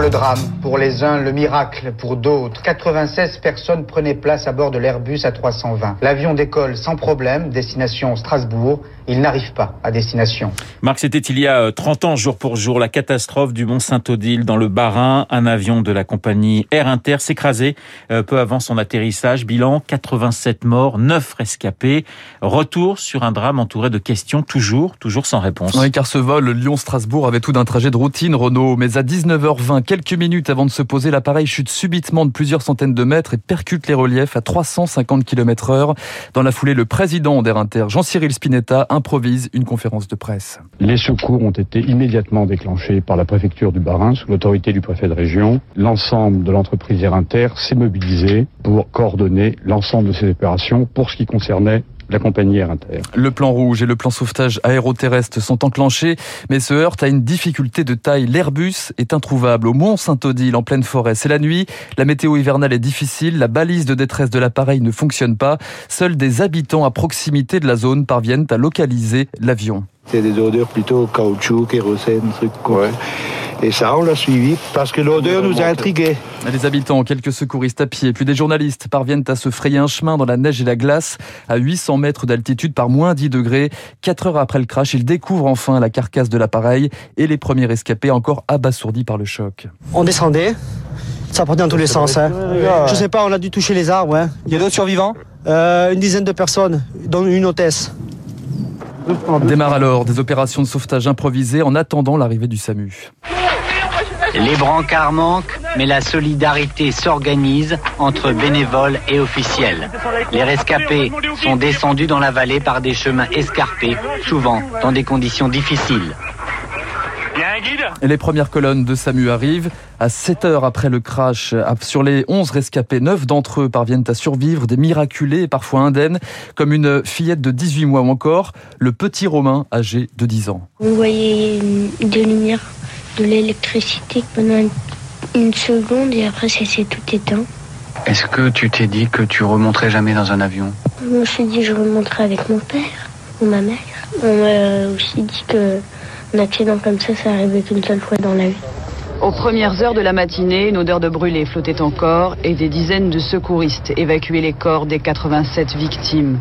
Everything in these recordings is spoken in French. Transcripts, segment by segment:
Le drame pour les uns, le miracle pour d'autres. 96 personnes prenaient place à bord de l'Airbus A320. L'avion décolle sans problème, destination Strasbourg. Il n'arrive pas à destination. Marc, c'était il y a 30 ans, jour pour jour, la catastrophe du Mont Saint-Odile dans le Bas-Rhin. Un avion de la compagnie Air Inter s'écrasait peu avant son atterrissage. Bilan 87 morts, 9 rescapés. Retour sur un drame entouré de questions, toujours, toujours sans réponse. Oui, car ce vol Lyon-Strasbourg avait tout d'un trajet de routine, Renault. Mais à 19h20, quelques minutes avant de se poser, l'appareil chute subitement de plusieurs centaines de mètres et percute les reliefs à 350 km heure. Dans la foulée, le président d'Air Inter, Jean-Cyril Spinetta, improvise une conférence de presse. Les secours ont été immédiatement déclenchés par la préfecture du Bas-Rhin sous l'autorité du préfet de région. L'ensemble de l'entreprise Air Inter s'est mobilisé pour coordonner l'ensemble de ces opérations pour ce qui concernait la compagnie Air Inter. Le plan rouge et le plan sauvetage aéroterrestre sont enclenchés, mais se heurtent à une difficulté de taille. L'Airbus est introuvable au Mont Saint-Odile, en pleine forêt. C'est la nuit, la météo hivernale est difficile, la balise de détresse de l'appareil ne fonctionne pas. Seuls des habitants à proximité de la zone parviennent à localiser l'avion. C'est des odeurs plutôt caoutchouc, kérosène, trucs quoi. Ouais. Et ça, on l'a suivi parce que l'odeur nous a intrigués. Les habitants, quelques secouristes à pied, puis des journalistes parviennent à se frayer un chemin dans la neige et la glace à 800 mètres d'altitude par moins 10 degrés. Quatre heures après le crash, ils découvrent enfin la carcasse de l'appareil et les premiers rescapés encore abasourdis par le choc. On descendait, ça partait dans tous les sens. Hein. Je sais pas, on a dû toucher les arbres. Hein. Il y a d'autres survivants euh, Une dizaine de personnes, dont une hôtesse. Démarre alors des opérations de sauvetage improvisées en attendant l'arrivée du SAMU. Les brancards manquent, mais la solidarité s'organise entre bénévoles et officiels. Les rescapés sont descendus dans la vallée par des chemins escarpés, souvent dans des conditions difficiles. Et les premières colonnes de SAMU arrivent. À 7 heures après le crash, sur les 11 rescapés, 9 d'entre eux parviennent à survivre, des miraculés et parfois indemnes, comme une fillette de 18 mois ou encore le petit Romain âgé de 10 ans. Vous voyez des lumières, de l'électricité pendant une seconde et après ça s'est tout éteint. Est-ce que tu t'es dit que tu remonterais jamais dans un avion? Je me suis dit que je remonterais avec mon père ou ma mère. On m'a aussi dit que un accident comme ça, ça arrive qu'une seule fois dans la vie. Aux premières heures de la matinée, une odeur de brûlé flottait encore et des dizaines de secouristes évacuaient les corps des 87 victimes.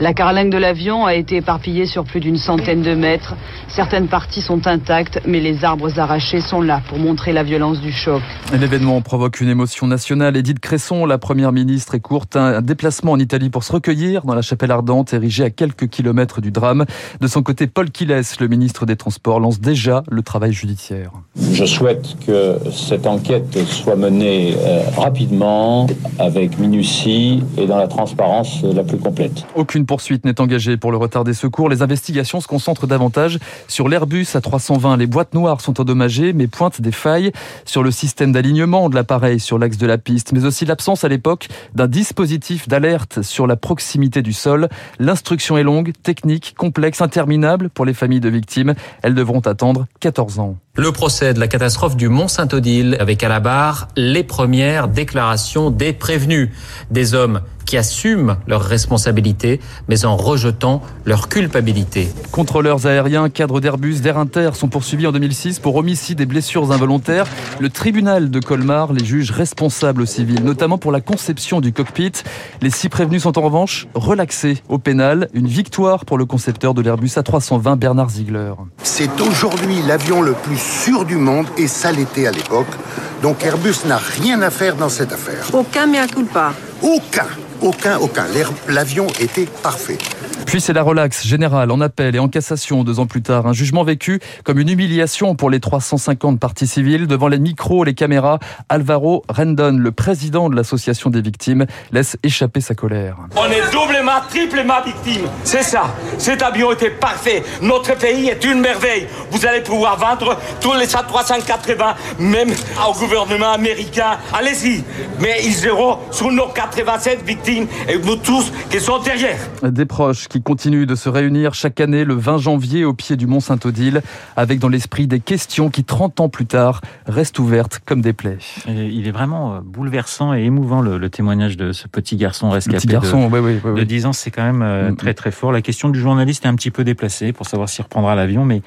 La carlingue de l'avion a été éparpillée sur plus d'une centaine de mètres. Certaines parties sont intactes, mais les arbres arrachés sont là pour montrer la violence du choc. L'événement provoque une émotion nationale. Edith Cresson, la première ministre, est courte un déplacement en Italie pour se recueillir dans la chapelle ardente érigée à quelques kilomètres du drame. De son côté, Paul Quiles, le ministre des Transports, lance déjà le travail judiciaire. Je souhaite que cette enquête soit menée euh, rapidement, avec minutie et dans la transparence la plus complète. Aucune poursuite n'est engagée pour le retard des secours. Les investigations se concentrent davantage sur l'Airbus A320. Les boîtes noires sont endommagées, mais pointent des failles sur le système d'alignement de l'appareil sur l'axe de la piste, mais aussi l'absence à l'époque d'un dispositif d'alerte sur la proximité du sol. L'instruction est longue, technique, complexe, interminable pour les familles de victimes. Elles devront attendre 14 ans. Le procès de la catastrophe du Mont Saint-Odile avec à la barre les premières déclarations des prévenus, des hommes qui assument leurs responsabilités mais en rejetant leur culpabilité. Contrôleurs aériens, cadres d'Airbus, d'Air Inter sont poursuivis en 2006 pour homicide et blessures involontaires. Le tribunal de Colmar les juge responsables civils, notamment pour la conception du cockpit. Les six prévenus sont en revanche relaxés au pénal. Une victoire pour le concepteur de l'Airbus A320, Bernard Ziegler. C'est aujourd'hui l'avion le plus sûr du monde et ça l'était à l'époque. Donc Airbus n'a rien à faire dans cette affaire. Aucun mea culpa. Aucun, aucun, aucun. L'avion était parfait. Puis c'est la relaxe générale en appel et en cassation deux ans plus tard. Un jugement vécu comme une humiliation pour les 350 parties civiles. Devant les micros et les caméras, Alvaro Rendon, le président de l'association des victimes, laisse échapper sa colère. On est doublement, triplement victime. C'est ça. Cet avion était parfait. Notre pays est une merveille. Vous allez pouvoir vendre tous les 380, même au gouvernement américain. Allez-y. Mais ils seront sur nos 87 victimes et nous tous qui sont derrière. Des proches qui continuent de se réunir chaque année le 20 janvier au pied du Mont Saint-Odile, avec dans l'esprit des questions qui, 30 ans plus tard, restent ouvertes comme des plaies. Et il est vraiment bouleversant et émouvant le, le, témoignage de ce petit garçon rescapé petit garçon, de, oui, oui, oui, de 10 ans. C'est quand même euh, très très fort. La question du journaliste est un petit peu déplacée pour savoir s'il reprendra l'avion, mais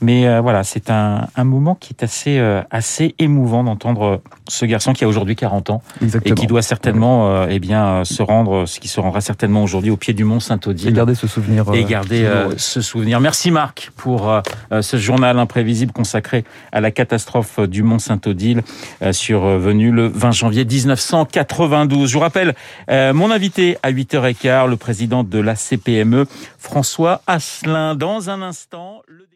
Mais euh, voilà, c'est un, un, moment qui est assez, euh, assez émouvant d'entendre ce garçon qui a aujourd'hui 40 ans Exactement. et qui doit certainement euh, eh bien, se rendre, ce qui se rendra certainement aujourd'hui au pied du mont Saint-Odile. Et garder ce souvenir. Et garder ce souvenir. Merci Marc pour ce journal imprévisible consacré à la catastrophe du mont Saint-Odile survenue le 20 janvier 1992. Je vous rappelle mon invité à 8h15, le président de la CPME, François Asselin. Dans un instant, le